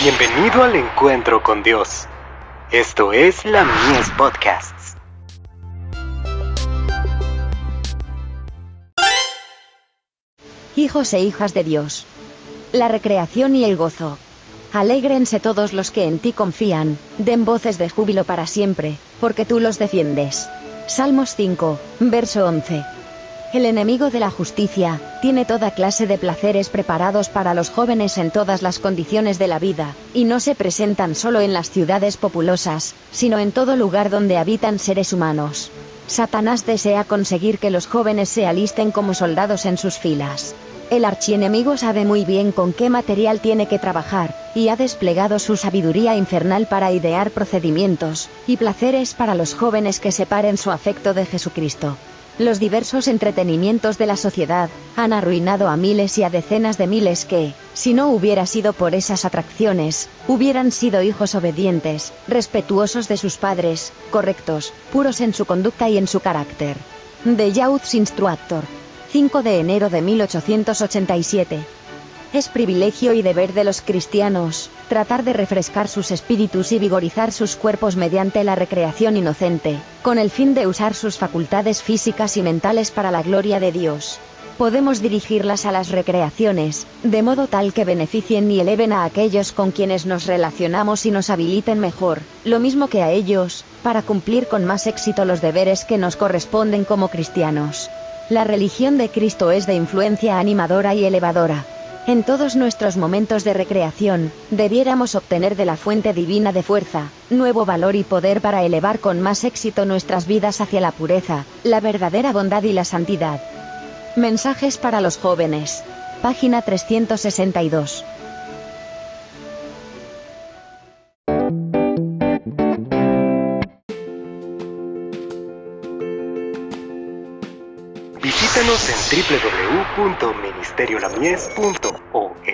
Bienvenido al encuentro con Dios. Esto es la Mies Podcasts. Hijos e hijas de Dios. La recreación y el gozo. Alégrense todos los que en ti confían, den voces de júbilo para siempre, porque tú los defiendes. Salmos 5, verso 11. El enemigo de la justicia, tiene toda clase de placeres preparados para los jóvenes en todas las condiciones de la vida, y no se presentan solo en las ciudades populosas, sino en todo lugar donde habitan seres humanos. Satanás desea conseguir que los jóvenes se alisten como soldados en sus filas. El archienemigo sabe muy bien con qué material tiene que trabajar, y ha desplegado su sabiduría infernal para idear procedimientos y placeres para los jóvenes que separen su afecto de Jesucristo. Los diversos entretenimientos de la sociedad han arruinado a miles y a decenas de miles que, si no hubiera sido por esas atracciones, hubieran sido hijos obedientes, respetuosos de sus padres, correctos, puros en su conducta y en su carácter. The Youth's Instructor. 5 de enero de 1887. Es privilegio y deber de los cristianos, tratar de refrescar sus espíritus y vigorizar sus cuerpos mediante la recreación inocente, con el fin de usar sus facultades físicas y mentales para la gloria de Dios. Podemos dirigirlas a las recreaciones, de modo tal que beneficien y eleven a aquellos con quienes nos relacionamos y nos habiliten mejor, lo mismo que a ellos, para cumplir con más éxito los deberes que nos corresponden como cristianos. La religión de Cristo es de influencia animadora y elevadora. En todos nuestros momentos de recreación, debiéramos obtener de la fuente divina de fuerza, nuevo valor y poder para elevar con más éxito nuestras vidas hacia la pureza, la verdadera bondad y la santidad. Mensajes para los jóvenes. Página 362. Visítanos en